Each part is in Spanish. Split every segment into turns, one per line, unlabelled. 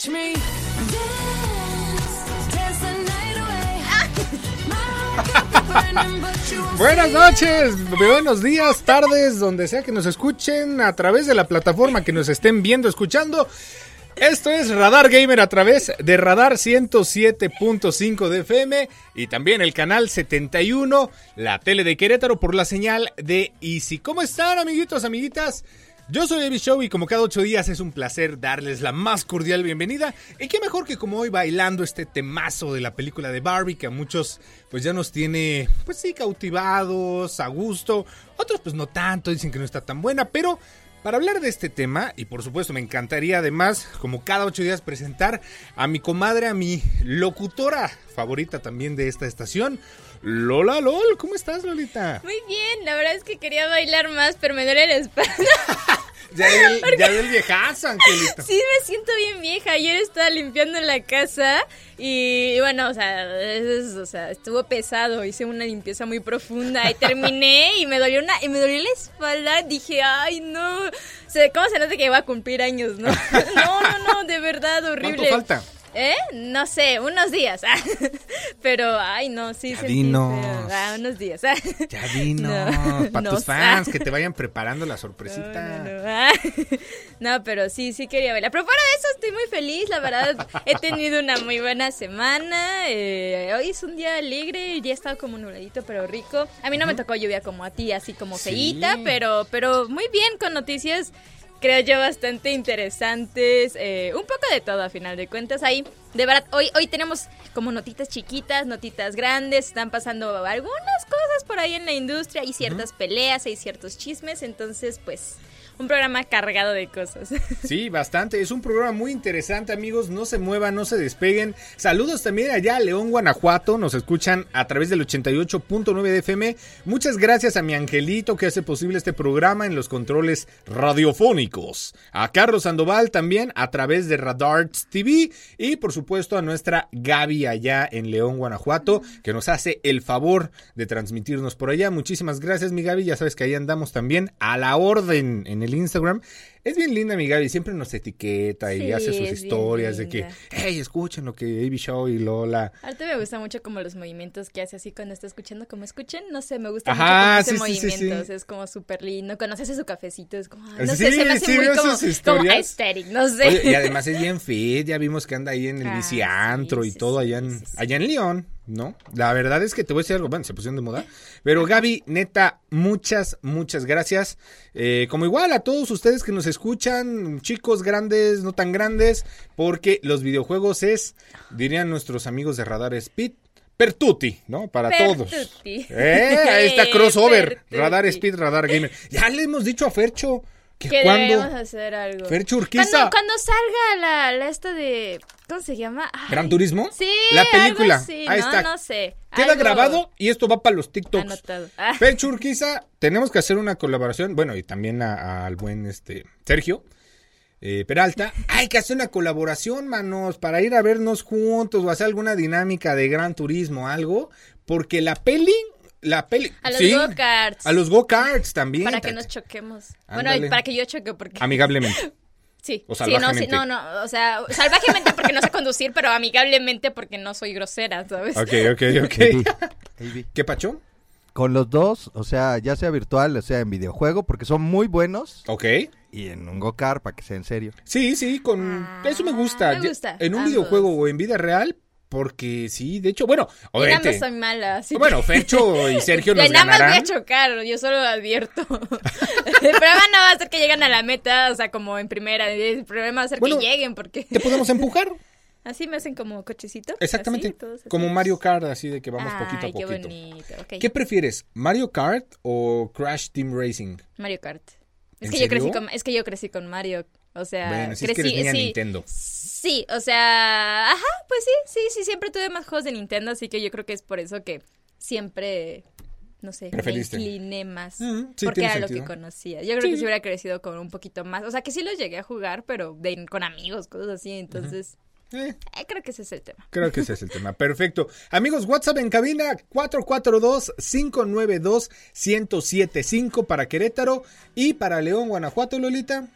Watch me dance, dance the night away.
Buenas noches, buenos días, tardes, donde sea que nos escuchen, a través de la plataforma que nos estén viendo, escuchando. Esto es Radar Gamer a través de Radar 107.5 de FM y también el canal 71, la tele de Querétaro por la señal de Easy. ¿Cómo están, amiguitos, amiguitas? Yo soy Evi Show y como cada ocho días es un placer darles la más cordial bienvenida. Y qué mejor que como hoy bailando este temazo de la película de Barbie que a muchos pues ya nos tiene pues sí cautivados, a gusto. Otros pues no tanto, dicen que no está tan buena, pero para hablar de este tema, y por supuesto me encantaría además, como cada ocho días, presentar a mi comadre, a mi locutora favorita también de esta estación, Lola LOL. ¿Cómo estás, Lolita?
Muy bien, la verdad es que quería bailar más, pero me duele la espalda.
Ya del, ya del viejazo, Angelito.
Sí, me siento bien vieja. Ayer estaba limpiando la casa y bueno, o sea, es- o sea, estuvo pesado. Hice una limpieza muy profunda y terminé y me dolió una y me dolió la espalda. Dije, ay, no. O sea, ¿cómo se nota que iba a cumplir años, no? No, no, no, de verdad, horrible.
¿Cuánto falta?
¿Eh? No sé, unos días. Pero, ay, no, sí.
Ya dinos.
Ah, unos días.
Ya vino,
No,
para
no
tus fans, que te vayan preparando la sorpresita.
no. Ah, no, pero sí, sí quería bailar. Pero de eso estoy muy feliz, la verdad. He tenido una muy buena semana. eh, hoy es un día alegre, ya he estado como nubladito, pero rico. A mí no me tocó lluvia como a ti, así como
Sí.
feíta, pero, pero muy bien con noticias. Creo yo bastante interesantes, eh, un poco de todo a final de cuentas ahí. De verdad, hoy, hoy tenemos como notitas chiquitas, notitas grandes, están pasando algunas cosas por ahí en la industria, hay ciertas peleas, hay ciertos chismes, entonces pues un programa cargado de cosas.
Sí, bastante. Es un programa muy interesante, amigos. No se muevan, no se despeguen. Saludos también allá a León, Guanajuato. Nos escuchan a través del 88.9 de FM. Muchas gracias a mi angelito que hace posible este programa en los controles radiofónicos. A Carlos Sandoval también a través de Radarts TV. Y por supuesto a nuestra Gaby allá en León, Guanajuato, que nos hace el favor de transmitirnos por allá. Muchísimas gracias, mi Gaby. Ya sabes que ahí andamos también a la orden en el Instagram. Es bien linda mi Gaby, siempre nos etiqueta y
Sí,
hace sus historias de que, hey, escuchen lo que Avi Show y Lola.
Ahorita me gusta mucho como los movimientos que hace así cuando está escuchando, como escuchen, no sé, me gusta
Ajá,
mucho como
sí,
ese
sí,
movimiento, es como súper lindo, cuando hace su cafecito, es como, ay, no sé, se me hace muy como, como aesthetic, no sé.
Oye, y además es bien fit, ya vimos que anda ahí en el
Ah,
biciantro y todo allá en, allá en León, ¿no? La verdad es que te voy a decir algo, bueno, se pusieron de moda, pero Gaby, neta, muchas, muchas gracias. Eh, como igual a todos ustedes que nos escuchan, chicos grandes, no tan grandes, porque los videojuegos es, dirían nuestros amigos de Radar Speed, Pertuti, ¿no? Para todos.
Pertuti.
Eh, ahí está crossover. Radar Speed, Radar Gamer. Ya le hemos dicho a Fercho que
que
cuando
deberíamos hacer algo.
Fercho Urquiza.
Cuando, cuando salga la, la esta de, ¿cómo se llama? Ay,
¿Gran Turismo?
Sí,
La
algo
película.
así,
Ahí
¿no?
está.
No sé.
Queda
algo
grabado y esto va para los TikToks.
Anotado. Ah.
Fercho Urquiza, tenemos que hacer una colaboración. Bueno, y también a- al buen este Sergio eh, Peralta. Hay que hacer una colaboración, manos, para ir a vernos juntos o hacer alguna dinámica de Gran Turismo, algo. Porque la peli. La peli.
A los
sí,
go-karts.
A los go-karts también.
Para que nos choquemos.
Ándale.
Bueno, para que yo choque, porque...
Amigablemente.
Sí,
O
sí, no, sí,
salvajemente.
no, no, o sea, salvajemente porque no sé conducir, pero amigablemente porque no soy grosera, ¿sabes?
Ok, ok, ok. ¿Qué pacho?
Con los dos, o sea, ya sea virtual o sea en videojuego, porque son muy buenos.
Ok.
Y en un go-kart, para que sea en serio.
Sí, sí, con
Ah,
eso me gusta.
me
Ya-
gusta,
En un
ambos.
videojuego o en vida real, porque sí, de hecho, bueno, obviamente.
soy mala, así
Bueno, Fercho y Sergio nos
nada más voy a
ganarán.
chocar, yo solo lo advierto. el problema no va a ser que lleguen a la meta, o sea, como en primera, el problema va a ser
Bueno,
que lleguen, porque
Te podemos empujar.
así me hacen como cochecito.
Exactamente.
así.
Como Mario Kart, así de que vamos
Ay,
poquito a
qué
poquito.
bonito, ok.
¿Qué prefieres, Mario Kart o Crash Team Racing?
Mario Kart. Es
¿En
que yo crecí con es que yo crecí con Mario. O sea,
Bueno, si es que eres niña
sí,
Nintendo.
Sí, o sea, ajá, pues sí, sí, sí, siempre tuve más juegos de Nintendo, así que yo creo que es por eso que siempre, no sé,
Preferiste.
me incliné más.
Sí,
porque era lo que conocía. Yo creo que si hubiera crecido con un poquito más. O sea, que sí los llegué a jugar, pero de- con amigos, cosas así. Entonces,
Eh,
eh, creo que ese es el tema.
Creo que ese es el tema. Perfecto. Amigos, WhatsApp en cabina 442-592-1075 para Querétaro y para León, Guanajuato, Lolita.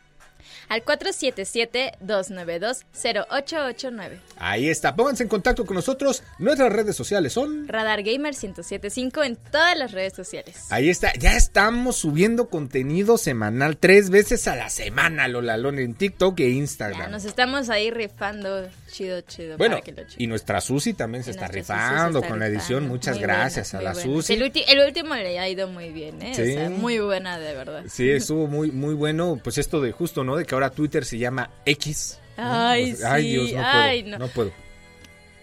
Al 477-292-0889.
Ahí está. Pónganse en contacto con nosotros. Nuestras redes sociales son.
Radar Gamer 1075 en todas las redes sociales.
Ahí está. Ya estamos subiendo contenido semanal tres veces a la semana, Lola Lona, en TikTok e
Ya,
Instagram.
nos estamos ahí rifando chido, chido.
Bueno,
para que lo
y nuestra Susi también se está
se
rifando
está
con la edición.
rifando.
Muchas
Muy
gracias
buena,
a la
buena.
Susi.
El último le ha ido muy bien, ¿eh?
Sí.
O sea, muy buena, de verdad.
Sí, estuvo muy, muy bueno. Pues esto de justo, ¿no? De que ahora Twitter se llama X.
Ay,
sea, ay,
sí,
Dios, no
ay,
puedo.
no.
No puedo.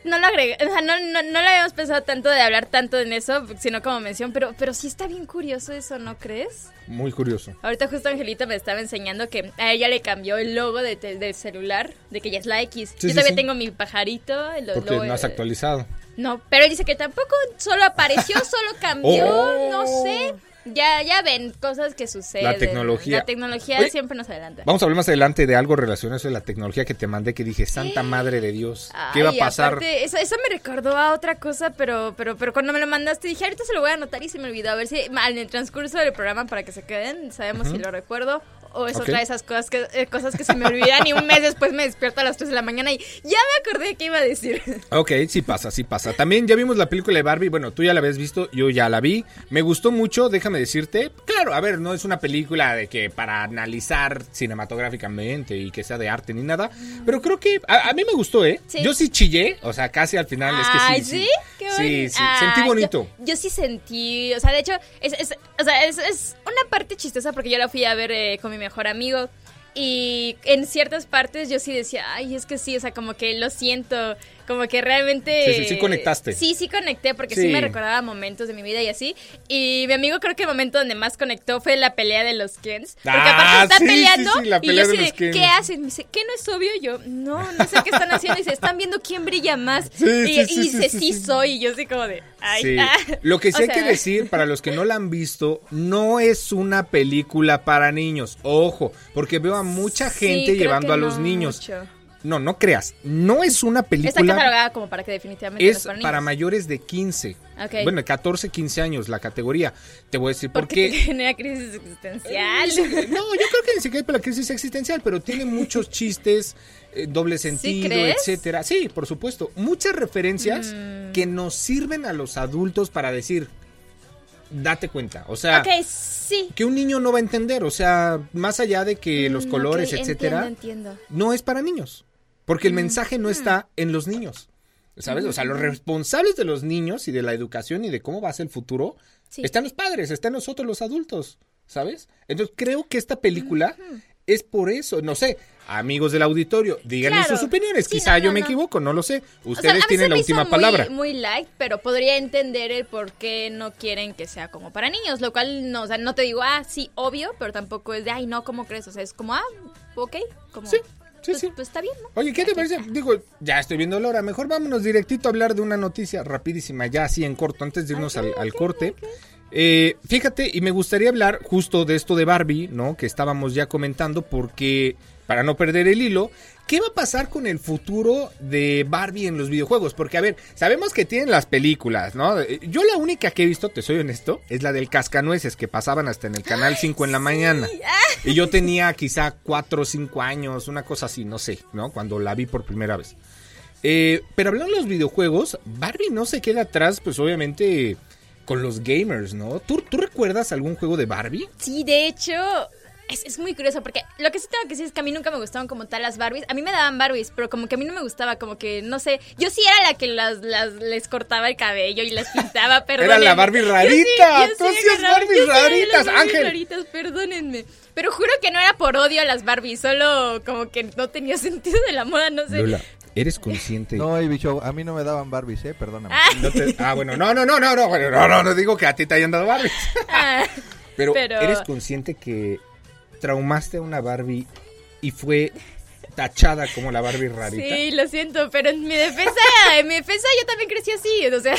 No lo agregué, o sea, no, no, no lo habíamos pensado tanto de hablar tanto en eso, sino como mención, pero, pero sí está bien curioso eso, ¿no crees?
Muy curioso.
Ahorita justo Angelita me estaba enseñando que a ella le cambió el logo de del celular, de que ya es la X.
Sí,
Yo
sí,
todavía
sí.
tengo mi pajarito. el
Porque
logo,
no has
eh,
actualizado.
No, pero él dice que tampoco solo apareció, solo cambió,
Oh.
no sé. Ya, ya ven cosas que suceden.
La tecnología.
La tecnología
Oye,
siempre nos adelanta.
Vamos a hablar más adelante de algo relacionado a eso de la tecnología que te mandé que dije, Santa Madre de Dios, ¿qué va a pasar?
aparte, eso, eso me recordó a otra cosa, pero, pero, pero cuando me lo mandaste dije, ahorita se lo voy a anotar y se me olvidó. A ver si en el transcurso del programa para que se queden, sabemos si lo recuerdo. O es otra de esas cosas que, eh, cosas que se me olvidan y un mes después me despierto a las 3 de la mañana y ya me acordé de qué iba a decir.
Ok, sí pasa, sí pasa. También ya vimos la película de Barbie. Bueno, tú ya la habías visto, yo ya la vi. Me gustó mucho, déjame decirte. Claro, a ver, no es una película de que para analizar cinematográficamente y que sea de arte ni nada. Pero creo que a, a mí me gustó, ¿eh?
Sí.
Yo sí chillé, o sea, casi al final es que sí. Sí.
¿sí? Qué
Sí, sí, sentí
yo-
bonito.
Yo, sí sentí, o sea, de hecho, es, es- o sea, es, es una parte chistosa porque yo la fui a ver eh, con mi mejor amigo y en ciertas partes yo sí decía, ay, es que sí, o sea, como que lo siento, como que realmente...
Sí, sí, sí conectaste.
Sí, sí conecté porque sí.
Sí.
me recordaba momentos de mi vida y así. Y mi amigo creo que el momento donde más conectó fue la pelea de los Kens. Porque
Ah,
aparte está
sí,
peleando
sí, la
y yo
de los
de. ¿qué hacen? Me dice, ¿qué no es obvio? Yo, no, no sé qué están haciendo. Y se están viendo quién brilla más.
Sí,
y
sí,
y dice,
sí,
soy. Y yo así como de, ay, ah.
Lo que
O
sí hay que decir, para los que no la han visto, no es una película para niños. Ojo, porque veo a mucha
sí,
gente llevando a los
no
niños.
mucho.
No, no creas. No es una
Está
película.
catalogada como para que definitivamente
Es
para,
para mayores de 15.
Ok.
Bueno, 14, 15 años la categoría. Te voy a decir por
Porque
qué.
genera crisis existencial.
No, yo creo que ni siquiera hay para la crisis existencial, pero tiene muchos chistes, eh, doble sentido,
crees?
etcétera. Sí, por supuesto. Muchas referencias
Mm.
que nos sirven a los adultos para decir, date cuenta. O sea,
sí.
que un niño no va a entender. O sea, más allá de que los
Mm,
colores,
ok,
etcétera,
Entiendo, entiendo.
no es para niños. Porque el mensaje no está en los niños. ¿Sabes? O sea, los responsables de los niños y de la educación y de cómo va a ser el futuro
Sí.
están los padres, están nosotros los adultos. ¿Sabes? Entonces creo que esta película es por eso. No sé, amigos del auditorio, díganme
Claro.
sus opiniones.
Sí,
Quizá
no,
yo
no,
me
no.
equivoco, no lo sé.
O sea, a
Ustedes tienen la última
muy-
palabra.
Muy light, pero podría entender el por qué no quieren que sea como para niños, lo cual no, o sea, no te digo, ah, sí, obvio, pero tampoco es de, ay, no, ¿cómo crees? O sea, es como, ah, ok, como,
Sí, sí,
pues,
sí.
pues está bien, ¿no?
Oye, ¿qué te parece? Digo, ya estoy viendo la hora. Mejor vámonos directito a hablar de una noticia rapidísima, ya así en corto, antes de irnos al, al corte. Eh, fíjate, y me gustaría hablar justo de esto de Barbie, ¿no? Que estábamos ya comentando, porque para no perder el hilo, ¿qué va a pasar con el futuro de Barbie en los videojuegos? Porque, a ver, sabemos que tienen las películas, ¿no? Eh, Yo la única que he visto, te soy honesto, es la del Cascanueces, que pasaban hasta en el canal 5 en la mañana. Y yo tenía quizá 4 o 5 años, una cosa así, no sé, ¿no? Cuando la vi por primera vez. Eh, pero hablando de los videojuegos, Barbie no se queda atrás, pues obviamente con los gamers, ¿no? ¿Tú, tú recuerdas algún juego de Barbie?
Sí, de hecho, es, es muy curioso porque lo que sí tengo que decir es que a mí nunca me gustaban como tal las Barbies. A mí me daban Barbies, pero como que a mí no me gustaba, como que, no sé, yo sí era la que las, las les cortaba el cabello y las pintaba, perdónenme.
Era la Barbie
Yo sí-
rarita,
yo
tú
sí yo de las
raritas, Ángel.
raritas, perdónenme. Pero juro que no era por odio a las Barbies, solo como que no tenía sentido de la moda, no sé.
Lola, ¿eres consciente?
No, Ivy Show, a mí no me daban Barbies, eh, perdóname.
Ah,
No te- ah, bueno, no, no, no, no, no, bueno, no, no, no digo que a ti te hayan dado Barbies.
ah.
Pero,
Pero-
¿eres consciente que traumaste a una Barbie y fue tachada como la Barbie rarita.
Sí, lo siento, pero en mi defensa, en mi defensa yo también crecí así, o sea,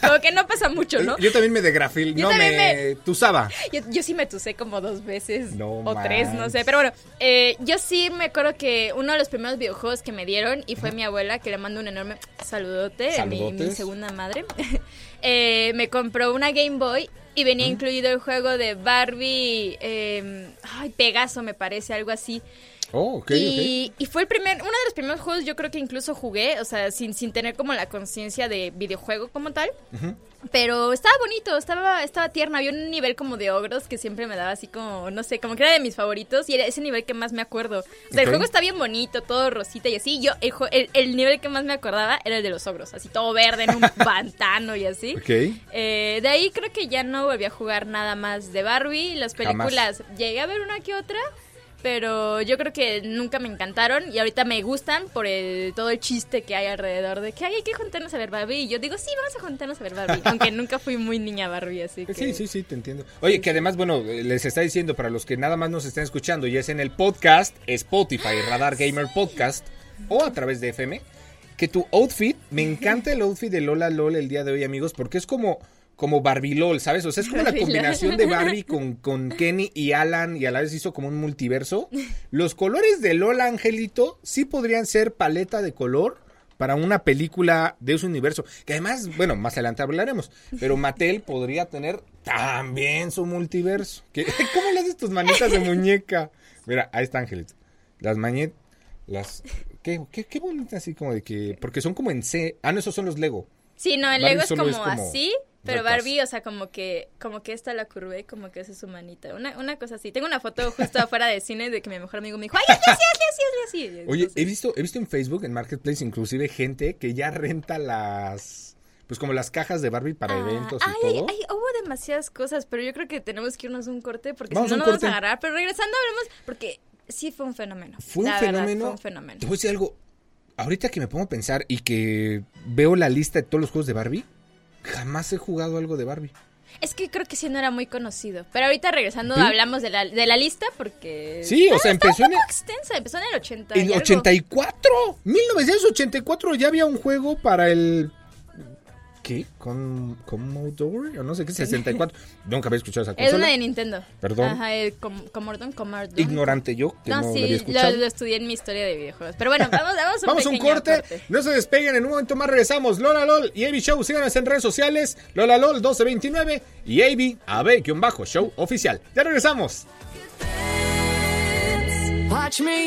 como que no pasa mucho, ¿no?
Yo también me de grafil,
Yo
no
también
me, tusaba.
Yo, yo sí me tusé como dos veces
No
o tres, no sé. Pero bueno, eh, yo sí me acuerdo que uno de los primeros videojuegos que me dieron y fue mi abuela, que le mando un enorme saludote, mi, mi
Saludotes.
segunda madre, eh, me compró una Game Boy y venía incluido el juego de Barbie, eh, ay, Pegaso me parece, algo así.
Oh,
y, y fue el primer, uno de los primeros juegos yo creo que incluso jugué, o sea, sin, sin tener como la conciencia de videojuego como tal. Pero estaba bonito, estaba, estaba tierno. Había un nivel como de ogros que siempre me daba así como, no sé, como que era de mis favoritos y era ese nivel que más me acuerdo. O sea, el juego está bien bonito, todo rosita y así. Yo, el, jue- el, el nivel que más me acordaba era el de los ogros, así todo verde en un pantano y así.
Ok.
Eh, de ahí creo que ya no volví a jugar nada más de Barbie. Las
Jamás.
películas llegué a ver una que otra, pero yo creo que nunca me encantaron y ahorita me gustan por el todo el chiste que hay alrededor de que "Ay, hay que juntarnos a ver Barbie. Y yo digo, sí, vamos a juntarnos a ver Barbie, aunque nunca fui muy niña Barbie, así que...
Sí, sí, sí, te entiendo. Oye, que además, bueno, eh, les está diciendo para los que nada más nos estén escuchando y es en el podcast, Spotify, Radar Gamer Podcast o a través de FM, que tu outfit, me encanta el outfit de Lola LOL el día de hoy, amigos, porque es como como Barbie LOL, ¿sabes? O sea, es como la
LOL.
combinación de Barbie con, con Kenny y Alan y a la vez hizo como un multiverso. Los colores de Lola Angelito sí podrían ser paleta de color para una película de ese universo. Que además, bueno, más adelante hablaremos, pero Mattel podría tener también su multiverso. ¿Qué- ¿Cómo le haces tus manitas de muñeca? Mira, ahí está Angelito. Las mañet... Las... ¿Qué, qué, qué bonita así como de que... Porque son como en C... Ah, no, esos son los Lego.
Sí, no, el
Barbie
Lego es
solo
como,
es como
así, pero. Barbie, o sea, como que como que esta la curvé, como que esa es su manita. Una, una cosa así. Tengo una foto justo afuera de cine de que mi mejor amigo me dijo, ¡ay, hazle así, hazle así, así!
Oye, he visto, he visto en Facebook, en Marketplace, inclusive gente que ya renta las... Pues como las cajas de Barbie para
ah,
eventos
ay,
y todo.
ay, hubo demasiadas cosas, pero yo creo que tenemos que irnos a un corte porque
Vamos
si no
un
nos vamos
corte.
a agarrar. Pero regresando hablamos, porque sí fue un fenómeno.
Fue un
La verdad,
fenómeno.
fue un fenómeno.
Te voy a decir algo. Ahorita que me pongo a pensar y que veo la lista de todos los juegos de Barbie, jamás he jugado algo de Barbie.
Es que creo que sí no era muy conocido. Pero ahorita regresando
¿Sí?
hablamos de la, de la lista porque...
Sí, o
Ah,
sea, empezó
un
en
poco extensa, empezó en el 80
En
y algo.
84, 1984 ya había un juego para el ¿qué? Con Commodore o no sé qué 64. Nunca había escuchado esa
Es
consola.
una de Nintendo.
Perdón.
Ajá, el Com Commodore, Commodore.
Ignorante yo que no,
No,
lo
sí,
había
lo,
escuchado.
lo estudié en mi historia de videojuegos. Pero bueno, vamos, vamos a un,
Vamos a un corte, no se despeguen, en un momento más regresamos. Lola LOL y AB Show, síganos en redes sociales. Lola LOL 1229 y AB AB-Show oficial. Ya regresamos.
Watch me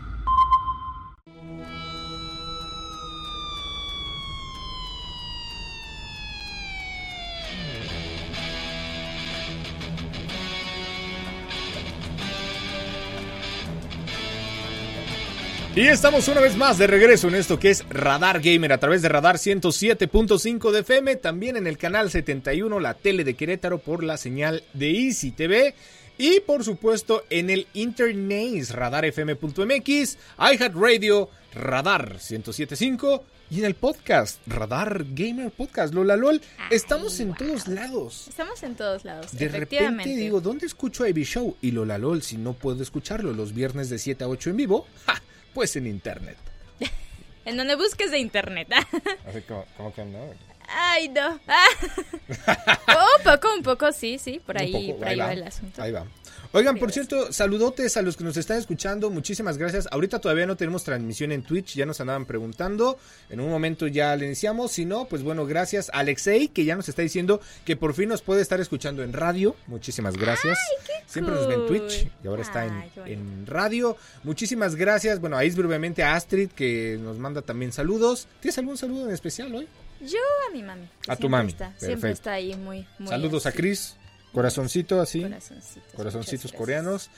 Y estamos una vez más de regreso en esto que es Radar Gamer a través de Radar 107.5 de FM, también en el canal 71, la tele de Querétaro por la señal de Easy TV y por supuesto en el internet radarfm.mx, iHeartRadio, Radar 107.5 y en el podcast Radar Gamer Podcast, Lola LOL. Estamos en todos lados.
Estamos en todos lados,
De
efectivamente.
repente digo, ¿dónde escucho AB Show y Lola LOL si no puedo escucharlo los viernes de 7 a 8 en vivo? ¡Ja! Pues en internet.
En donde busques de internet.
Así como, como que no.
Ay, no. Ah. un poco, un poco, sí, sí. Por ahí,
poco,
por ahí va. el asunto.
Ahí va. Oigan, por cierto, saludotes a los que nos están escuchando. Muchísimas gracias. Ahorita todavía no tenemos transmisión en Twitch, ya nos andaban preguntando. En un momento ya le iniciamos. Si no, pues bueno, gracias a Alexei, que ya nos está diciendo que por fin nos puede estar escuchando en radio. Muchísimas gracias. Siempre nos ve en Twitch y ahora está en, en radio. Muchísimas gracias. Bueno, ahí brevemente a Astrid, que nos manda también saludos. ¿Tienes algún saludo en especial hoy?
Yo a mi mami.
A tu mami,
Está, siempre está ahí muy, muy
Saludos a
así,
Chris. Corazoncito así.
Corazoncitos.
corazoncitos coreanos.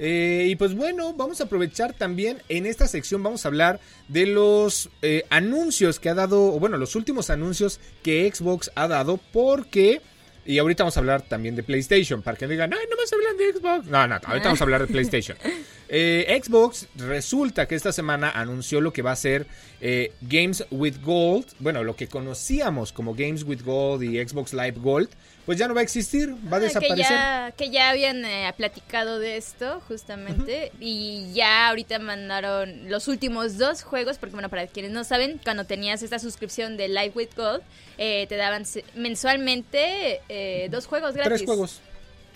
Eh, y pues bueno, vamos a aprovechar también en esta sección, vamos a hablar de los eh, anuncios que ha dado, o bueno, los últimos anuncios que Xbox ha dado, porque Y ahorita vamos a hablar también de PlayStation, para que no digan, ay, no más hablan de Xbox. No, no, ahorita vamos a hablar de PlayStation. Eh, Xbox resulta que esta semana anunció lo que va a ser eh, Games with Gold, bueno, lo que conocíamos como Games with Gold y Xbox Live Gold, pues ya no va a existir, va a
Ah,
desaparecer.
Que ya, que ya habían eh, platicado de esto, justamente. Y ya ahorita mandaron los últimos dos juegos, porque bueno, para quienes no saben, cuando tenías esta suscripción de Live with Gold, eh, te daban mensualmente eh, dos juegos gratis.
Tres juegos.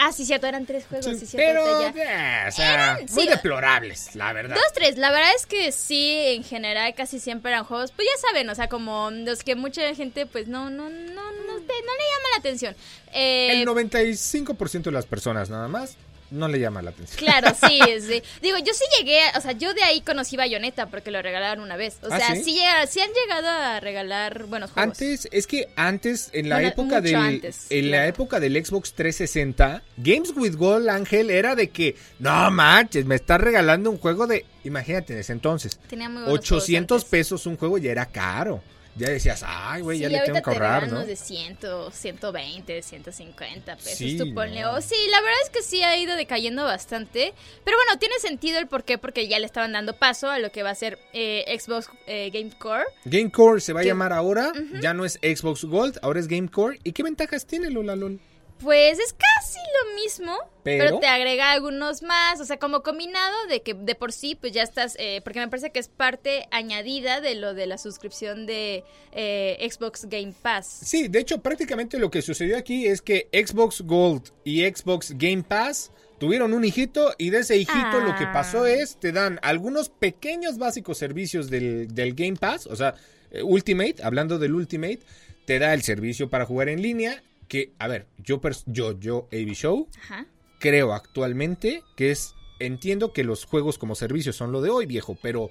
Ah, sí, cierto, eran tres juegos,
Sí,
sí, cierto.
pero,
ya.
eh, o sea,
Eran-
muy
sí.
deplorables, la verdad.
Dos, tres. La verdad es que sí, en general casi siempre eran juegos, pues ya saben, o sea, como los que mucha gente pues no, no, no, no, no le llama la atención. Eh,
El 95% de las personas nada más no le llama la atención.
Claro, sí, sí. Digo, yo sí llegué, o sea, yo de ahí conocí Bayonetta porque lo regalaron una vez. O
¿Ah,
sea,
sí?
sí, llega- sí han llegado a regalar buenos juegos.
Antes, es que antes, en la
Bueno,
época del
antes,
en la época del Xbox 360, Games with Gold Ángel era de que, no manches, me estás regalando un juego de, imagínate en ese entonces,
Tenía muy buenos
800
juegos antes.
pesos un juego ya era caro. Ya decías, ay, güey, ya le tengo que ahorrar, ¿no?
unos de 100, 120, 150 pesos,
Sí,
tú ponle.
no.
Sí, la verdad es que sí ha ido decayendo bastante. Pero bueno, tiene sentido el por qué, porque ya le estaban dando paso a lo que va a ser eh, Xbox eh, Game Core.
GameCore se va a llamar ahora, ya no es Xbox Gold, ahora es GameCore. ¿Y qué ventajas tiene Lola LOL?
Pues es casi lo mismo,
Pero-
pero, te agrega algunos más, o sea, como combinado de que de por sí, pues ya estás, eh, porque me parece que es parte añadida de lo de la suscripción de eh, Xbox Game Pass.
Sí, de hecho, prácticamente lo que sucedió aquí es que Xbox Gold y Xbox Game Pass tuvieron un hijito y de ese hijito lo que pasó
Ah.
es, te dan algunos pequeños básicos servicios del, del Game Pass, o sea, eh, Ultimate, hablando del Ultimate, te da el servicio para jugar en línea, que, a ver, yo, yo, yo, AB Show,
Ajá.
creo actualmente que es, entiendo que los juegos como servicio son lo de hoy, viejo, pero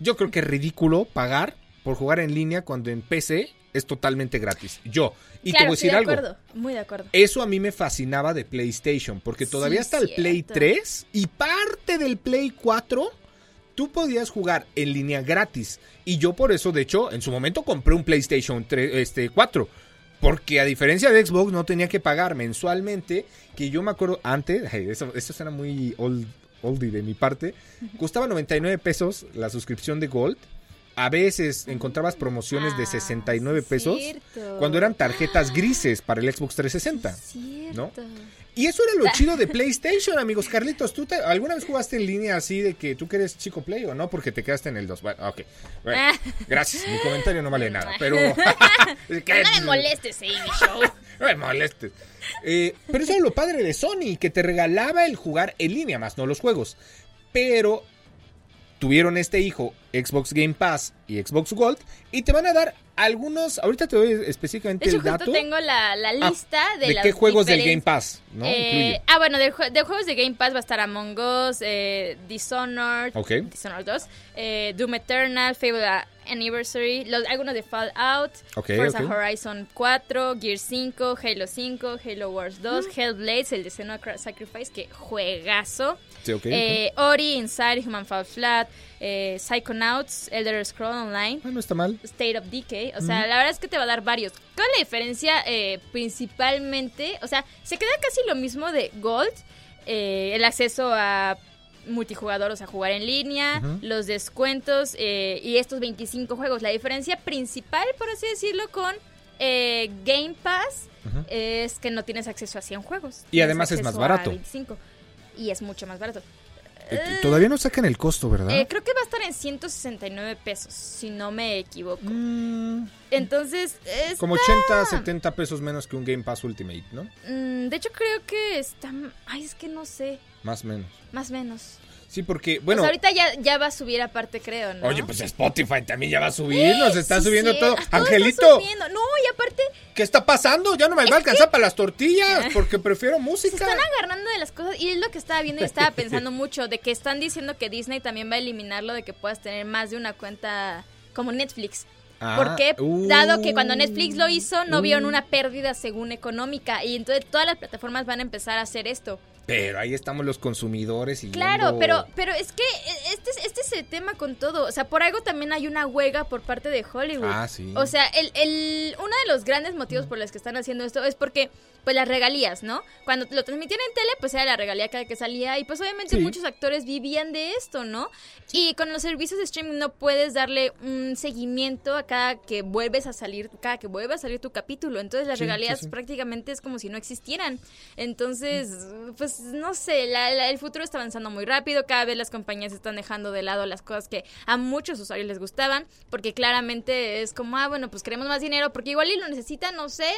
yo creo que es ridículo pagar por jugar en línea cuando en PC es totalmente gratis. Yo, y te
claro,
voy a decir
de
algo.
acuerdo, muy de acuerdo.
Eso a mí me fascinaba de PlayStation, porque todavía
Sí,
está el Play
cierto.
3 y parte del Play 4, tú podías jugar en línea gratis. Y yo por eso, de hecho, en su momento compré un PlayStation 3, este, 4. Porque a diferencia de Xbox no tenía que pagar mensualmente, que yo me acuerdo antes, eso, eso suena muy old, oldie de mi parte, costaba 99 pesos la suscripción de Gold. A veces encontrabas promociones de
Ah,
69
sí,
pesos
cierto.
cuando eran tarjetas grises para el Xbox 360.
Cierto.
Y eso era lo chido de PlayStation, amigos. Carlitos, ¿tú te- alguna vez jugaste en línea así de que tú que eres chico play o no? Porque te quedaste en el 2. Bueno, ok. Bueno,
Ah.
gracias. Mi comentario no vale nada, pero...
No me molestes, Amy Show.
No me molestes. Eh, pero eso era lo padre de Sony, que te regalaba el jugar en línea, más no los juegos. Pero tuvieron este hijo, Xbox Game Pass y Xbox Gold, y te van a dar algunos... Ahorita te doy específicamente
De hecho,
el dato.
justo tengo la, la
Ah,
lista de,
¿De
las
qué juegos del Game Pass? ¿no?
Eh, ah, bueno, de, de juegos de Game Pass va a estar Among Us, eh, Dishonored,
Ok.
Dishonored 2, eh, Doom Eternal, Fable Anniversary, los, algunos de Fallout,
Ok,
Forza
ok.
Horizon 4, Gear 5, Halo 5, Halo Wars 2,
Mm.
Hellblade, el de Senua Sacrifice, que juegazo.
Sí, ok, ok.
Eh, Ori, Inside, Human Fall Flat, eh, Psychonauts, Elder Scroll Online.
Ah, no está mal.
State of Decay. O sea, la verdad es que te va a dar varios. ¿Cuál es la diferencia? Eh, principalmente, o sea, se queda casi lo mismo de Gold. eh, el acceso a multijugador, o sea, jugar en línea, los descuentos eh, y estos 25 juegos. La diferencia principal, por así decirlo, con eh, Game Pass es que no tienes acceso a 100 juegos.
Y además es más barato.
25. Y es mucho más barato.
Eh, Todavía no sacan el costo, ¿verdad?
Eh, creo que va a estar en 169 pesos, si no me equivoco.
Mm,
Entonces, es
como 80, 70 pesos menos que un Game Pass Ultimate, ¿no?
Mm, de hecho, creo que está. Ay, es que no sé.
Más o menos.
Más o menos.
Sí, porque,
Bueno,
bueno...
ahorita ya, ya va a subir aparte, creo, ¿no?
Oye, pues Spotify también ya va a subir, nos está
Sí,
subiendo
sí,
todo.
está
Angelito,
subiendo. No, y aparte,
¿qué está pasando? Ya no me va a alcanzar para las tortillas, porque prefiero
se
música.
están agarrando de las cosas. Y es lo que estaba viendo y estaba pensando mucho. De que están diciendo que Disney también va a eliminarlo de que puedas tener más de una cuenta como Netflix.
Ah,
Porque,
uh,
dado que cuando Netflix lo hizo, no
uh.
vieron una pérdida según económica. Y entonces todas las plataformas van a empezar a hacer esto.
Pero ahí estamos los consumidores y
Claro, pero, pero es que este, es- este es ese tema con todo. O sea, por algo también hay una huelga por parte de Hollywood.
Ah, sí.
O sea, el, el, uno de los grandes motivos por los que están haciendo esto es porque, pues, las regalías, ¿no? Cuando lo transmitían en tele, pues era la regalía cada que salía. Y pues, obviamente,
Sí.
muchos actores vivían de esto, ¿no? Y con los servicios de streaming no puedes darle un seguimiento a cada que vuelves a salir, cada que vuelve a salir tu capítulo. Entonces, las
Sí,
regalías
sí.
prácticamente es como si no existieran. Entonces, pues no sé, la- la- el futuro está avanzando muy rápido, cada vez las compañías están dejando de lado las cosas que a muchos usuarios les gustaban, porque claramente es como, ah, bueno, pues queremos más dinero, porque igual y lo necesitan, no sé.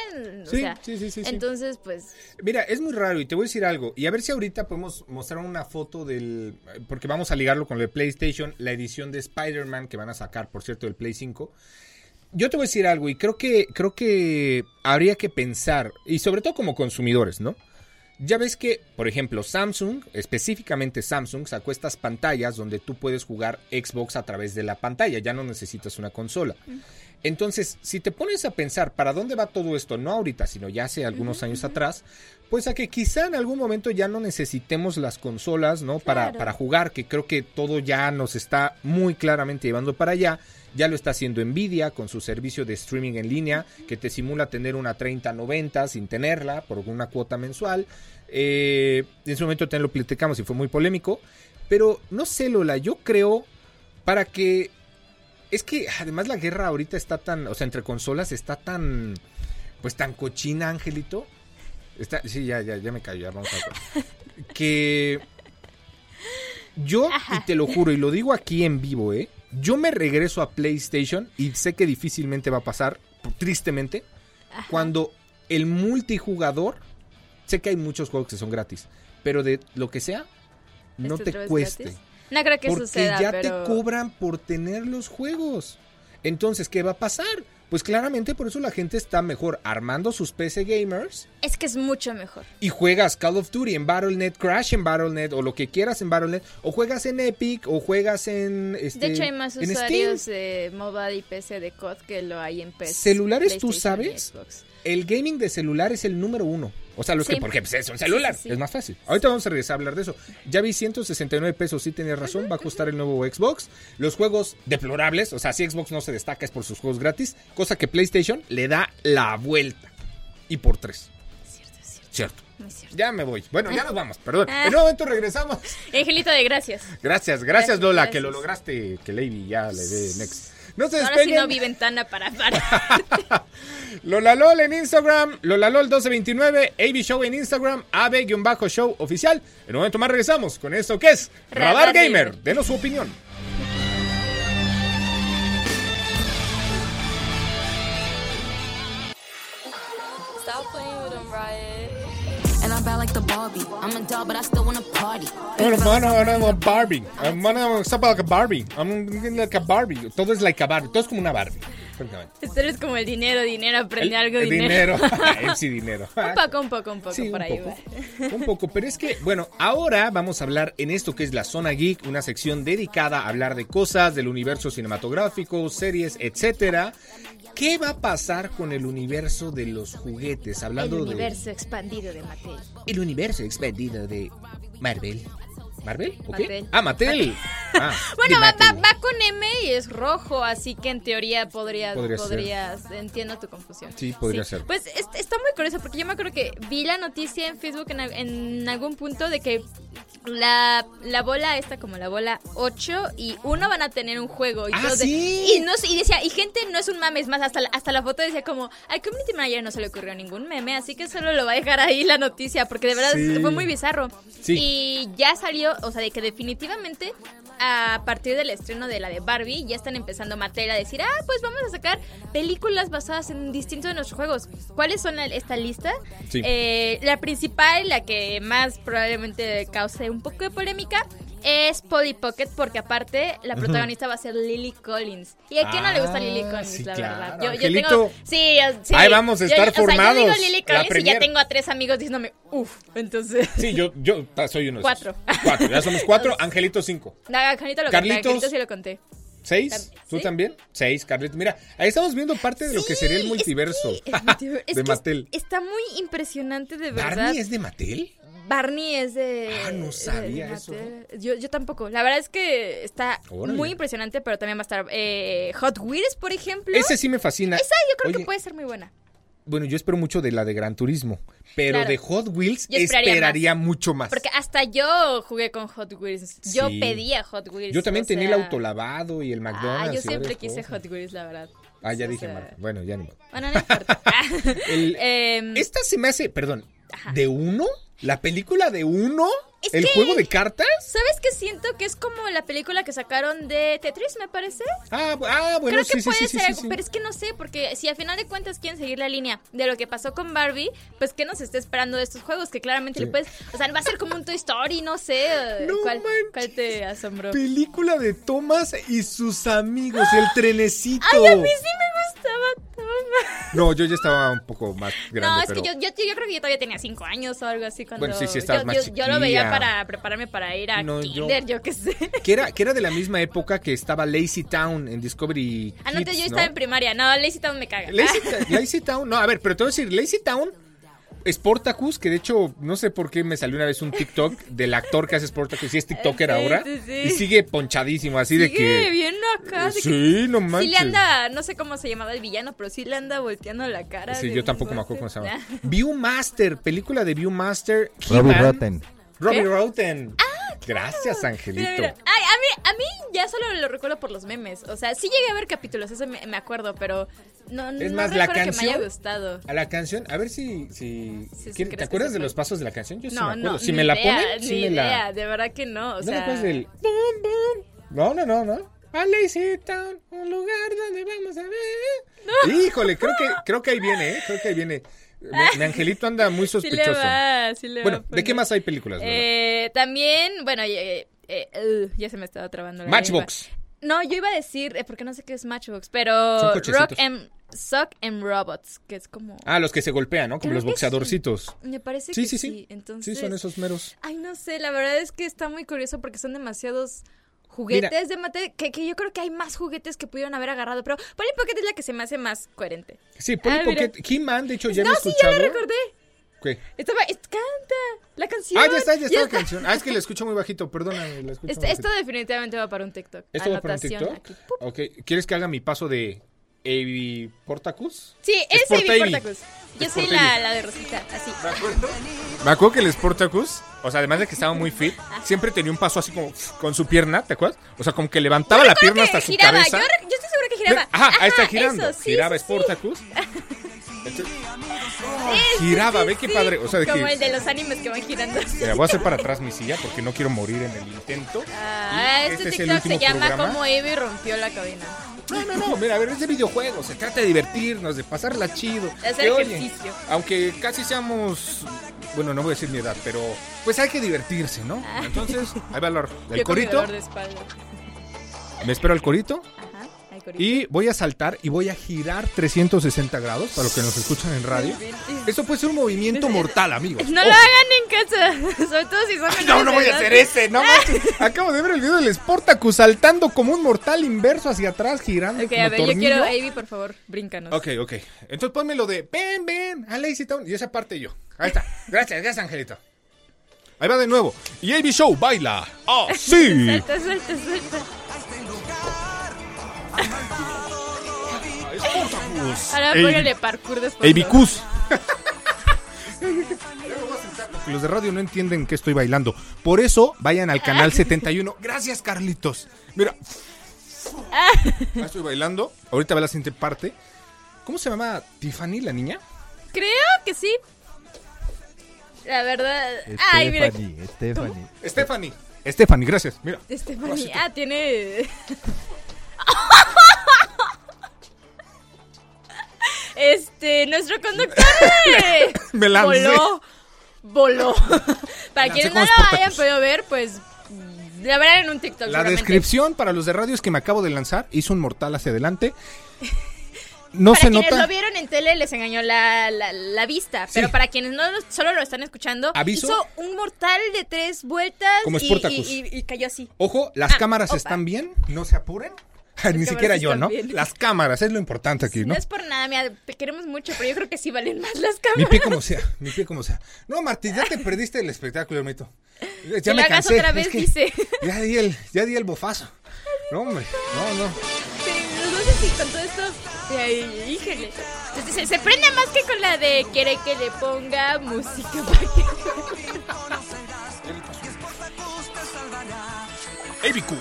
O
Sí,
sea,
sí, sí, sí, sí.
Entonces, pues,
Mira, es muy raro y te voy a decir algo. Y a ver si ahorita podemos mostrar una foto del... Porque vamos a ligarlo con el PlayStation, la edición de Spider-Man que van a sacar, por cierto, del Play 5. Yo te voy a decir algo y creo que, creo que habría que pensar, y sobre todo como consumidores, ¿no? Ya ves que, por ejemplo, Samsung, específicamente Samsung, sacó estas pantallas donde tú puedes jugar Xbox a través de la pantalla, ya no necesitas una consola. Entonces, si te pones a pensar para dónde va todo esto, no ahorita, sino ya hace algunos años atrás, pues a que quizá en algún momento ya no necesitemos las consolas, ¿no? Para,
Claro.
para jugar, que creo que todo ya nos está muy claramente llevando para allá. Ya lo está haciendo Nvidia con su servicio de streaming en línea, que te simula tener una 3090 sin tenerla por una cuota mensual. Eh, en su momento también lo platicamos y fue muy polémico. Pero no sé, Lola, yo creo para que es que además la guerra ahorita está tan, o sea, entre consolas está tan, pues tan cochina, Angelito. Está, sí, ya, ya, ya me cayó, ya vamos a Que yo, y te lo juro, y lo digo aquí en vivo, ¿eh? Yo me regreso a PlayStation y sé que difícilmente va a pasar, tristemente, cuando el multijugador, sé que hay muchos juegos que son gratis, pero de lo que sea, no
¿este
te cueste.
gratis? No creo que
Porque
suceda,
ya
pero...
te cobran por tener los juegos. Entonces, ¿qué va a pasar? Pues claramente por eso la gente está mejor armando sus PC gamers
Es que es mucho mejor.
y juegas Call of Duty en Battle.net, Crash en Battle.net o lo que quieras en Battle.net o juegas en Epic o juegas en este,
De hecho, hay más usuarios
Steam.
de mobile y PC de COD que lo hay en PC.
¿Celulares tú sabes? El gaming de celular es el número uno. O sea, los
Sí.
que, porque pues, es un celular,
Sí, sí, sí.
es más fácil. Ahorita vamos a regresar a hablar de eso. Ya vi 169 pesos, sí tenías razón, va a costar el nuevo Xbox. Los juegos deplorables, o sea, si Xbox no se destaca es por sus juegos gratis, cosa que PlayStation le da la vuelta. Y por tres.
Cierto, es cierto,
Cierto. Ya me voy. Bueno, ya nos vamos, perdón.
Ah.
En un momento regresamos.
Angelito de gracias.
Gracias, gracias,
Gracias,
Lola,
gracias.
que lo lograste, que Lady ya le dé next. No se
Ahora sí
despeguen.
no vi ventana para parar.
LolaLol en Instagram, LolaLol1229, AB Show en Instagram, AB-Show oficial. En un momento más regresamos con esto que es Radar,
Radar
Gamer.
Gamer.
Denos su opinión.
And I'm Barbie. I'm a.
I'm Barbie. I'm stop like a Barbie. I'm like a Barbie. Todo es like a Barbie. Todo es como una Barbie.
Esto es como el dinero, dinero, aprende
El-
algo,
el
dinero.
dinero. MC dinero.
un poco, un poco, un poco,
Sí,
por
un
ahí
poco.
va.
Un poco, pero es que, bueno, ahora vamos a hablar en esto que es la Zona Geek, una sección dedicada a hablar de cosas del universo cinematográfico, series, etcétera. ¿Qué va a pasar con el universo de los juguetes?
El
Hablando
universo expandido de Mattel.
el universo expandido de Marvel. ¿Marvel? ¿O qué? Ah, Mattel. Ah,
Bueno, va, va,
Mattel.
va con M y es rojo, así que en teoría podrías,
Podría ser.
entiendo tu confusión.
Sí, podría ser.
Pues es- está muy curioso porque yo me acuerdo que vi la noticia en Facebook en, al- en algún punto de que la, la bola esta como la bola 8 y 1 van a tener un juego y
Ah,
todo de-
sí.
y no y decía y gente no es un mame es más hasta la, hasta la foto decía como al community manager no se le ocurrió ningún meme así que solo lo va a dejar ahí la noticia porque de verdad
Sí.
fue muy bizarro
Sí.
y ya salió o sea de que definitivamente a partir del estreno de la de Barbie ya están empezando Mattel a decir ah pues vamos a sacar películas basadas en distintos de nuestros juegos ¿cuáles son la- esta lista?
Sí.
Eh, la principal, la que más probablemente cause un poco de polémica, es Polly Pocket, porque aparte la protagonista va a ser Lily Collins. ¿Y a quién no le gusta
Ah,
Lily Collins,
sí,
la
claro.
verdad? Yo, yo
Angelito.
tengo. Sí, sí.
Ahí vamos a
Yo-
estar
o sea, yo
formados,
digo Lily Collins y ya tengo a tres amigos diciéndome, uff, entonces.
Sí, yo, yo ah, soy uno de esos.
Cuatro.
Cuatro, ya somos cuatro. Angelito, cinco.
No, a Carlito lo
Carlitos.
conté, a Carlito sí lo conté.
¿Seis? ¿Tú
¿sí?
también? Seis, Carlito. Mira, ahí estamos viendo parte de lo que sería el multiverso
es que- es multiver- es
de Mattel.
Está muy impresionante, de verdad.
¿Barney es de Mattel?
Barney es de.
Ah, no
de-
sabía
de
eso.
Yo, yo tampoco. La verdad es que está
Órale.
muy impresionante, pero también va a estar eh, Hot Wheels, por ejemplo.
Ese sí me fascina.
Esa yo creo
Oye,
que puede ser muy buena.
Bueno, yo espero mucho de la de Gran Turismo, pero
Claro.
de Hot Wheels
Yo esperaría
esperaría mucho más.
Porque hasta yo jugué con Hot Wheels. Yo
Sí.
pedía Hot Wheels.
Yo también tenía
sea-
el autolavado y el McDonald's.
Ah, yo siempre quise
cosas.
Hot Wheels, la verdad.
Ah, ya
O
dije
sea,
mal. Bueno, ya ni modo.
Bueno, no importa.
El-
Em,
Esta se me hace, perdón, ¿de uno? ¿La película de uno?
Es
¿El
que-
juego de cartas?
¿Sabes qué siento? Que es como la película que sacaron de Tetris, me parece.
Ah, ah, bueno,
Creo
sí,
que
sí,
puede
sí,
ser pero es que no sé, porque si a final de cuentas quieren seguir la línea de lo que pasó con Barbie, pues ¿qué nos está esperando de estos juegos? Que claramente le puedes, o sea, va a ser como un Toy Story, no sé.
No
¿cuál,
manches.
cuál te asombró?
Película de Thomas y sus amigos, el trenecito.
Ay, a mí sí me.
No, yo ya estaba un poco más grande,
No, es
pero...
que yo, yo, yo creo que yo todavía tenía cinco años o algo así cuando...
Bueno, sí, sí, estabas
yo,
más
yo, yo lo veía para prepararme para ir a
No, yo-
kinder, yo, qué sé.
Que era, que era de la misma época que estaba Lazy Town en Discovery
Ah, no,
Kids,
yo
¿no?
estaba en primaria. No, Lazy Town me caga.
Lazy, Lazy Town, no, a ver, pero te voy a decir, Lazy Town, Sportacus, que de hecho, no sé por qué me salió una vez un TikTok del actor que hace Sportacus, y es TikToker
Sí,
ahora,
sí, sí.
y sigue ponchadísimo, así de que...
bien acá. de que-
Sí, no
Sí
manches.
le anda, no sé cómo se llamaba el villano, pero sí le anda volteando la cara.
Sí, yo tampoco me acuerdo cómo se llama. Viewmaster, película de Viewmaster.
Robbie. Rotten.
Robbie
¿Qué?
Rotten. Gracias, Angelito.
Mira, mira. Ay, a mí, a mí ya solo lo recuerdo por los memes. O sea, sí llegué a ver capítulos, eso me, me acuerdo, pero no,
Es
no
más, la
recuerdo que me
canción-
haya gustado.
A la canción, a ver si... si
Sí, sí,
¿quién-
crees
¿Te acuerdas de los pasos de la canción? Yo sí me
No,
acuerdo.
no,
si me la ponen,
ni
sí me
idea,
la...
de verdad que no. O
¿No
sea,
acuerdas del... bum, bum? No, no, no, no. A Lazy Town, un lugar donde vamos a ver. Híjole, creo que, creo que ahí viene, ¿eh? Creo que ahí viene. Mi, mi angelito anda muy
sí le
sospechoso.
va, sí le
bueno, ¿de qué más hay películas?
Eh, también, bueno, eh, eh, eh, ya se me estaba trabando la
Matchbox.
lengua. No, yo iba a decir, eh, porque no sé qué es Matchbox, pero. Rock and Sock and Robots, que es como...
Ah, los que se golpean, ¿no? Como
Creo
los
sí.
boxeadorcitos.
Me parece
Sí,
que
sí,
sí.
sí.
Entonces,
Sí, son esos meros.
Ay, no sé, la verdad es que está muy curioso porque son demasiados juguetes de Mattel que, que yo creo que hay más juguetes que pudieron haber agarrado, pero Polly Pocket es la que se me hace más coherente.
Sí, Polly
Ah.
Pocket. He-Man, de hecho, ya
no,
he
sí, ya
escuchado.
la recordé.
¿Qué?
Estaba, es- canta la canción.
Ah, ya está, ya está la canción. Ah, es que la escucho muy bajito, perdóname. La escucho
Esto,
muy
esto definitivamente va para un TikTok.
¿Esto va para un TikTok?
aquí.
Ok. ¿Quieres que haga mi paso de Avi Portacus?
Sí, Amy
Amy.
Portacus. Yo soy la, la de Rosita, así.
Me acuerdo que el Sportacus, o sea, además de que estaba muy fit, siempre tenía un paso así como con su pierna, ¿te acuerdas? O sea, como que levantaba la pierna hasta su
giraba,
cabeza.
yo, yo estoy segura que giraba.
Ajá, ahí está girando.
eso, sí,
giraba
sí, sí.
Sportacus. Entonces, giraba, ve qué padre. O sea, de
Como
que.
el de los animes que van girando.
Mira, voy a hacer para atrás mi silla porque no quiero morir en el intento.
Ah,
Y
este,
es el
TikTok se
último
llama
programa.
como Ivy rompió la cabina.
No, no, no, mira, a ver, es de videojuegos, se trata de divertirnos, de pasarla chido.
De hacer
Que, oye,
ejercicio.
aunque casi seamos, bueno, no voy a decir mi edad, pero pues hay que divertirse, ¿no? Entonces, ahí va el, el
Ah. Yo con mi
corito,
dolor de espalda.
me espero al corito Y voy a saltar y voy a girar 360 grados para los que nos escuchan en radio. Esto puede ser un movimiento mortal, amigos.
No lo hagan en casa, sobre todo si son
Ay, No, no voy a hacer ese, no. Acabo de ver el video del Sportacus saltando como un mortal inverso hacia atrás, girando.
Ok,
como
a ver, yo quiero, Ivy, por favor, bríncanos.
Ok, ok. Entonces ponme lo de ven, ven, a Lazy Town y esa parte yo. Ahí está. Gracias, gracias, Angelito. Ahí va de nuevo. Y AB Show baila. ¡Ah, sí!
Suelta, suelta, suelta. Ahora póngale parkour después.
AB Cus. Los de radio no entienden que estoy bailando. Por eso vayan al canal 71. Gracias, Carlitos. Mira. Ahí estoy bailando. Ahorita va la siguiente parte. ¿Cómo se llama Tiffany, la niña?
Creo que sí. La verdad. Ay, mira.
Stephanie, Stephanie.
Stephanie. Stephanie, gracias. Mira.
Stephanie. Ah, tiene. Este, nuestro conductor
Me lancé.
voló. Voló. Para quienes no lo hayan podido ver, pues la verán en un TikTok.
La descripción para los de radio es que me acabo de lanzar. Hizo un mortal hacia adelante. No
para
se
quienes
nota.
lo vieron en tele les engañó la, la- la vista, pero para quienes no lo- solo lo están escuchando,
¿Aviso?
hizo un mortal de tres vueltas
Como
y,
Sportacus.
y- y- y cayó así.
Ojo, las
Ah,
cámaras
opa.
están bien. No se apuren. Ni siquiera yo, ¿no?
bien.
Las cámaras, es lo importante aquí,
No
¿no?
es por nada, mira, te queremos mucho, pero yo creo que sí valen más las
Mi
cámaras.
pie como sea, mi pie como sea. No, Martín, ya te perdiste el espectáculo, hermito. Ya
Que lo hagas otra vez, dice.
Ya di el, ya di el bofazo. No, hombre, no, no.
Pero no sé si con todo esto. Ay, híjole. Se, se- se prende más que con la de quiere que le ponga música para que.
ABQ.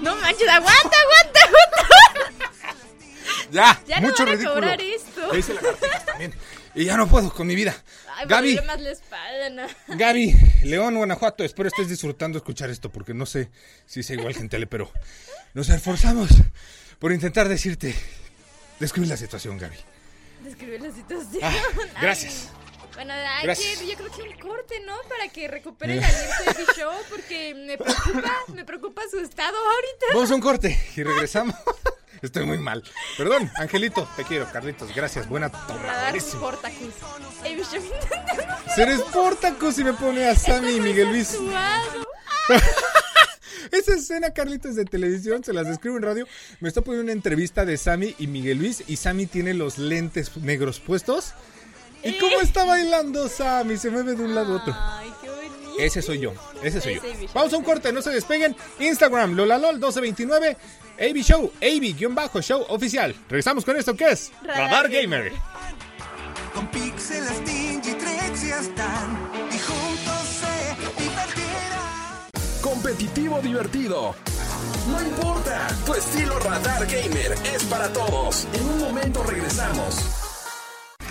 No manches, aguanta, aguanta, aguanta.
Ya,
Ya no
mucho
van a
ridículo.
cobrar esto.
Le hice lagartijas también. Y ya no puedo con mi vida.
Ay,
Gaby,
más la espalda, ¿no?
Gaby, León, Guanajuato, espero estés disfrutando escuchar esto porque no sé si sea igual gente, pero nos esforzamos por intentar decirte, describir la situación, Gaby.
Describir la situación.
Ah,
Ay. Bueno, hay
Gracias.
que, yo creo que un corte, ¿no? Para que recupere el aliento de mi show, porque me preocupa, me preocupa su estado ahorita.
Vamos a un corte y regresamos. Estoy muy mal. Perdón, Angelito, te quiero, Carlitos, gracias. Buena toma.
Show intentando
Ser Sportacus y me pone a Sammy y Miguel Luis. Esa escena, Carlitos, de televisión, se las describo en radio. Me está poniendo una entrevista de Sammy y Miguel Luis y Sammy tiene los lentes negros puestos. ¿Y cómo está bailando Sammy? Se mueve de un lado a otro.
Ay, qué bonito.
Ese soy yo, ese soy yo. Vamos a un corte, no se despeguen. Instagram, lolalol1229, AB Show, AB-Show oficial. Regresamos con esto que es
Radar
Radar Gamer.
Con píxeles, Digitrix y están y juntos se divertirán.
Competitivo divertido. No importa, tu estilo Radar Gamer es para todos. En un momento regresamos.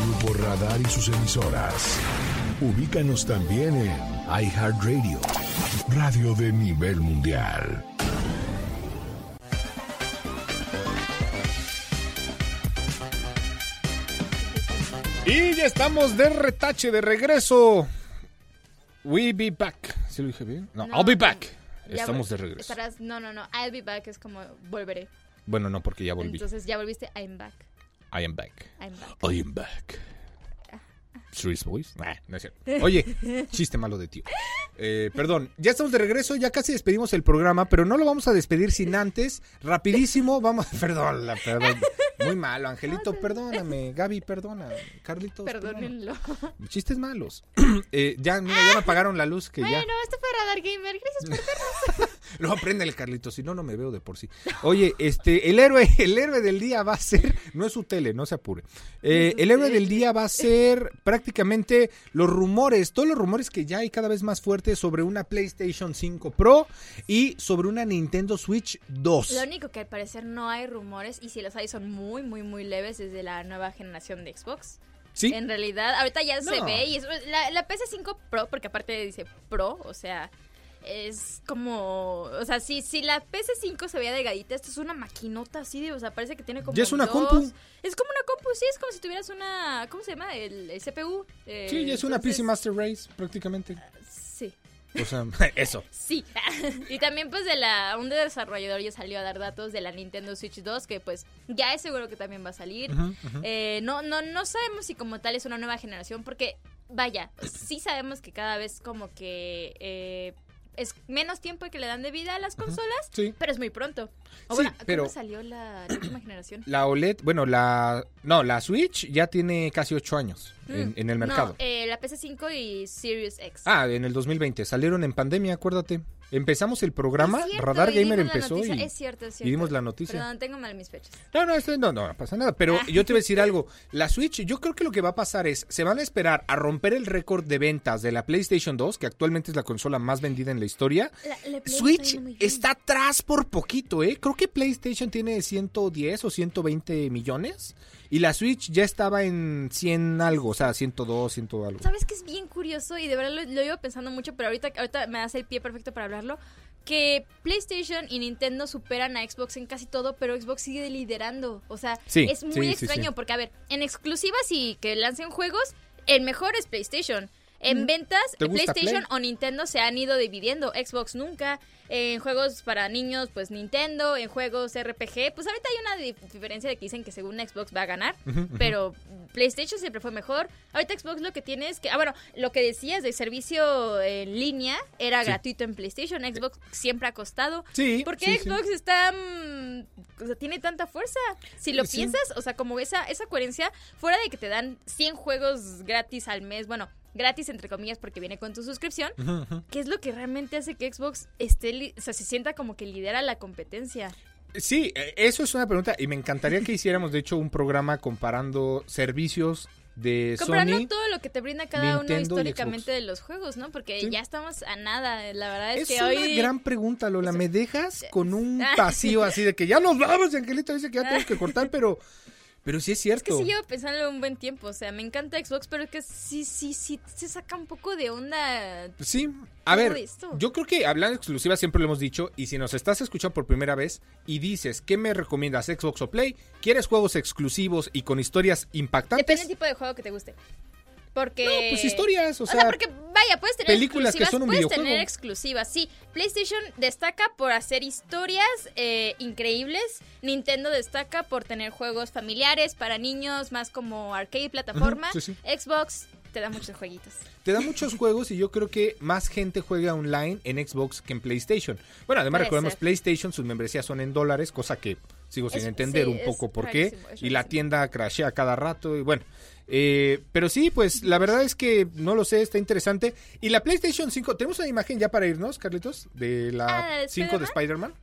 Grupo Radar y sus emisoras. Ubícanos también en iHeartRadio, radio de nivel mundial.
Y ya estamos de retache, de regreso. We be back. ¿Sí lo dije bien? No,
No,
I'll be back. Estamos de regreso.
Estarás, no, no, no. I'll be back es como volveré.
Bueno, no, porque ya volví.
Entonces ya volviste, I'm back.
I am back.
I'm back.
I am back. Street Boys. Nah, no es cierto. Oye, chiste malo de tío. Eh, perdón, ya estamos de regreso, ya casi despedimos el programa, pero no lo vamos a despedir sin antes. Rapidísimo, vamos. Perdón, la, perdón. Muy malo, Angelito, perdóname. Gaby, perdona. Carlitos, perdona.
Perdónenlo.
Chistes malos. Eh, ya, mira, ya me apagaron la luz que ya.
Bueno, esto fue Radar Gamer. Gracias por
No, apréndele, Carlitos, si no, no me veo de por sí. Oye, este, el héroe, el héroe del día va a ser, no es su tele, no se apure. Eh, el héroe del día va a ser prácticamente los rumores, todos los rumores que ya hay cada vez más fuertes sobre una PlayStation 5 Pro y sobre una Nintendo Switch 2.
Lo único que al parecer no hay rumores, y si los hay son muy, muy, muy leves desde la nueva generación de Xbox.
¿Sí?
En realidad, ahorita ya se ve y es, la, la PS5 Pro, porque aparte dice Pro, o sea, es como, o sea, si, si la PS5 se veía delgadita, esto es una maquinota así de, o sea, parece que tiene como
Ya es una
dos-
compu.
Es como una compu, sí, es como si tuvieras una, ¿cómo se llama? El, el CPU. eh,
Sí, ya es una PC Master Race prácticamente.
Sí.
O sea, eso.
Sí. y también pues de la un desarrollador ya salió a dar datos de la Nintendo Switch 2 que pues ya es seguro que también va a salir. Eh, no no no sabemos si como tal es una nueva generación porque vaya, sí sabemos que cada vez como que eh, es menos tiempo que le dan de vida a las consolas,
Sí.
pero es muy pronto. O
Sí,
bueno,
pero-
¿cómo salió la, la última generación?
La OLED, bueno, la no, la Switch ya tiene casi 8 años en,
Mm,
en el mercado.
No, eh, la PS5 y Series X.
Ah, en el 2020. Salieron en pandemia, acuérdate. Empezamos el programa,
cierto,
Radar Gamer empezó
noticia.
y...
Es cierto, es cierto.
y dimos la noticia.
Perdón, tengo mal mis fechas.
No, no, esto- no, no, no pasa nada. Pero
Ah.
yo te voy a decir algo. La Switch, yo creo que lo que va a pasar es, se van a esperar a romper el récord de ventas de la PlayStation 2, que actualmente es la consola más vendida en la historia.
La- la
Switch está atrás por poquito, ¿eh? Creo que PlayStation tiene 110 o 120 millones. Y la Switch ya estaba en 100 algo, o sea, 102, 100 algo.
¿Sabes que es bien curioso? Y de verdad lo, lo iba pensando mucho, pero ahorita, ahorita me das el pie perfecto para hablarlo. que PlayStation y Nintendo superan a Xbox en casi todo, pero Xbox sigue liderando. O sea,
Sí,
es muy
sí,
extraño
sí.
porque, a ver, en exclusivas y que lancen juegos, el mejor es PlayStation. En ventas,
¿Te gusta
PlayStation
Play?
o Nintendo se han ido dividiendo. Xbox nunca. En juegos para niños, pues Nintendo. En juegos RPG, pues ahorita hay una dif- diferencia de que dicen que según Xbox va a ganar. Pero PlayStation siempre fue mejor. Ahorita Xbox lo que tiene es que. Ah, bueno, lo que decías de servicio en línea era gratuito en PlayStation. Xbox siempre ha costado.
Sí,
¿Por qué
sí, sí.
Xbox está. mm, o sea, tiene tanta fuerza? Si lo piensas, o sea, como esa, esa coherencia, fuera de que te dan 100 juegos gratis al mes, bueno, gratis entre comillas porque viene con tu suscripción, ¿qué es lo que realmente hace que Xbox esté, o sea, se sienta como que lidera la competencia?
Sí, eh, eso es una pregunta y me encantaría que hiciéramos, de hecho, un programa comparando servicios de
Comprando
Sony.
todo lo que te brinda cada
Nintendo
uno históricamente de los juegos, ¿no? Porque
Sí.
ya estamos a nada, la verdad es,
Es
que
una
hoy...
gran pregunta, Lola. Me dejas con un
Ah.
vacío así de que ya nos vamos y Angelito dice que ya tenemos que cortar, pero, pero sí es
Es
cierto.
que sí llevo pensando un buen tiempo, o sea, me encanta Xbox, pero es que sí, sí, sí, se saca un poco de onda.
Sí, a ver,
esto.
yo creo que hablando exclusiva siempre lo hemos dicho y si nos estás escuchando por primera vez y dices, ¿qué me recomiendas, Xbox o Play? ¿Quieres juegos exclusivos y con historias impactantes?
Depende del tipo de juego que te guste. Porque...
No, pues historias, o
O
sea,
sea, porque vaya, puedes tener
películas que
exclusivas,
son un
puedes
videojuego.
tener exclusivas, sí. PlayStation destaca por hacer historias eh, increíbles. Nintendo destaca por tener juegos familiares para niños, más como arcade, plataforma.
Ujú, sí,
Xbox te da muchos jueguitos.
Te da muchos juegos y yo creo que más gente juega online en Xbox que en PlayStation. Bueno, además
Puede
recordemos,
ser.
PlayStation, sus membresías son en dólares, cosa que sigo sin
Es-
entender
sí,
un
es
poco por qué.
es
Y la tienda crashea cada rato y bueno. eh, pero sí, pues la verdad es que no lo sé, está interesante. Y la PlayStation 5, tenemos una imagen ya para irnos, Carlitos, de la
Ah, ¿de
5 de Spider-Man.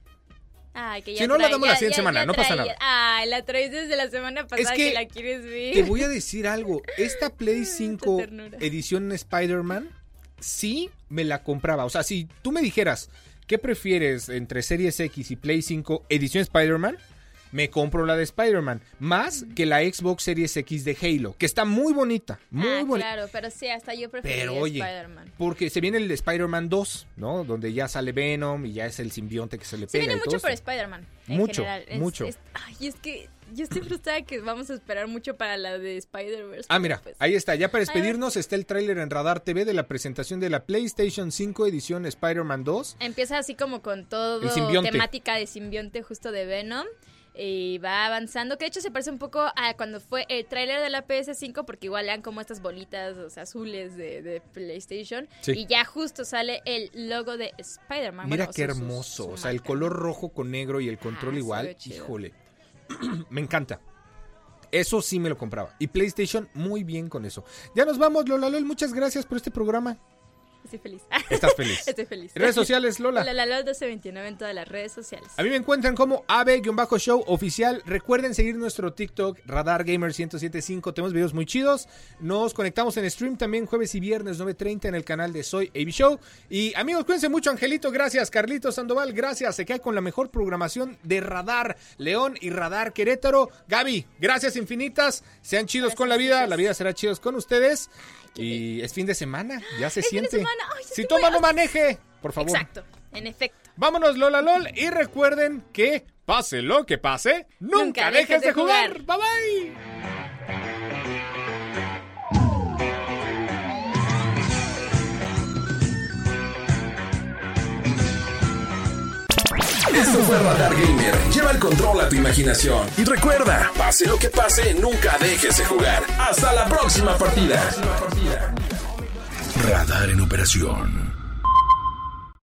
Ay, que
Si
ya
no, la damos la
ya-
siguiente
ya-
semana,
ya
no pasa nada.
Ay, la traes desde la semana pasada
que
que, la quieres ver.
Te voy a decir algo. Esta Play 5
ternura.
edición Spider-Man, sí me la compraba. O sea, si tú me dijeras, ¿qué prefieres entre Series X y Play 5 edición Spider-Man? Me compro la de Spider-Man. Más que la Xbox Series X de Halo, que está muy bonita. Muy
ah,
bonita.
claro, pero sí, hasta yo
oye,
Spider-Man.
porque se viene el de Spider-Man 2, ¿no? Donde ya sale Venom y ya es el simbionte que se le
Se
pega.
viene
y todo
mucho por. Spider-Man.
Mucho.
Es-
mucho.
es- ay, es que yo estoy frustrada que vamos a esperar mucho para la de Spider-Verse.
Ah, mira,
pues-
ahí está. Ya para despedirnos está el tráiler en Radar TV de la presentación de la PlayStation 5 edición Spider-Man 2.
Empieza así como con todo temática de simbionte justo de Venom. Y va avanzando, que de hecho se parece un poco a cuando fue el tráiler de la PS5, porque igual le dan como estas bolitas o sea, azules de, de PlayStation.
Sí.
Y ya justo sale el logo de Spider-Man.
Mira
Bueno,
qué hermoso.
su
o sea, el color rojo con negro y el control
Ah, se
igual. Híjole. Me encanta. Eso sí me lo compraba. Y PlayStation muy bien con eso. Ya nos vamos, Lola Lol. Muchas gracias por este programa.
Estoy feliz.
Estás feliz.
Estoy feliz.
Redes sociales, Lola.
La Lalo 1229 en todas las redes sociales.
A mí me encuentran como AB-Show oficial. Recuerden seguir nuestro TikTok, Radar Gamer 1075. Tenemos videos muy chidos. Nos conectamos en stream también jueves y viernes 9.30 en el canal de Soy AB Show. Y amigos, cuídense mucho. Angelito, gracias. Carlitos Sandoval, gracias. Se queda con la mejor programación de Radar León y Radar Querétaro. Gaby, gracias infinitas. Sean chidos con la vida. La vida será chidos con ustedes. Y es fin de semana. Ya se
Es fin de
siente.
semana. Ay,
si toma, no maneje. Por favor.
Exacto, en efecto.
Vámonos, Lola LOL. Y recuerden que, pase lo que pase, nunca,
Nunca
dejes,
dejes
de
de
jugar.
jugar.
Bye bye.
Esto fue Radar Gamer. Lleva el control a tu imaginación. Y recuerda, pase lo que pase, nunca dejes de jugar. Hasta la próxima partida.
Radar en operación.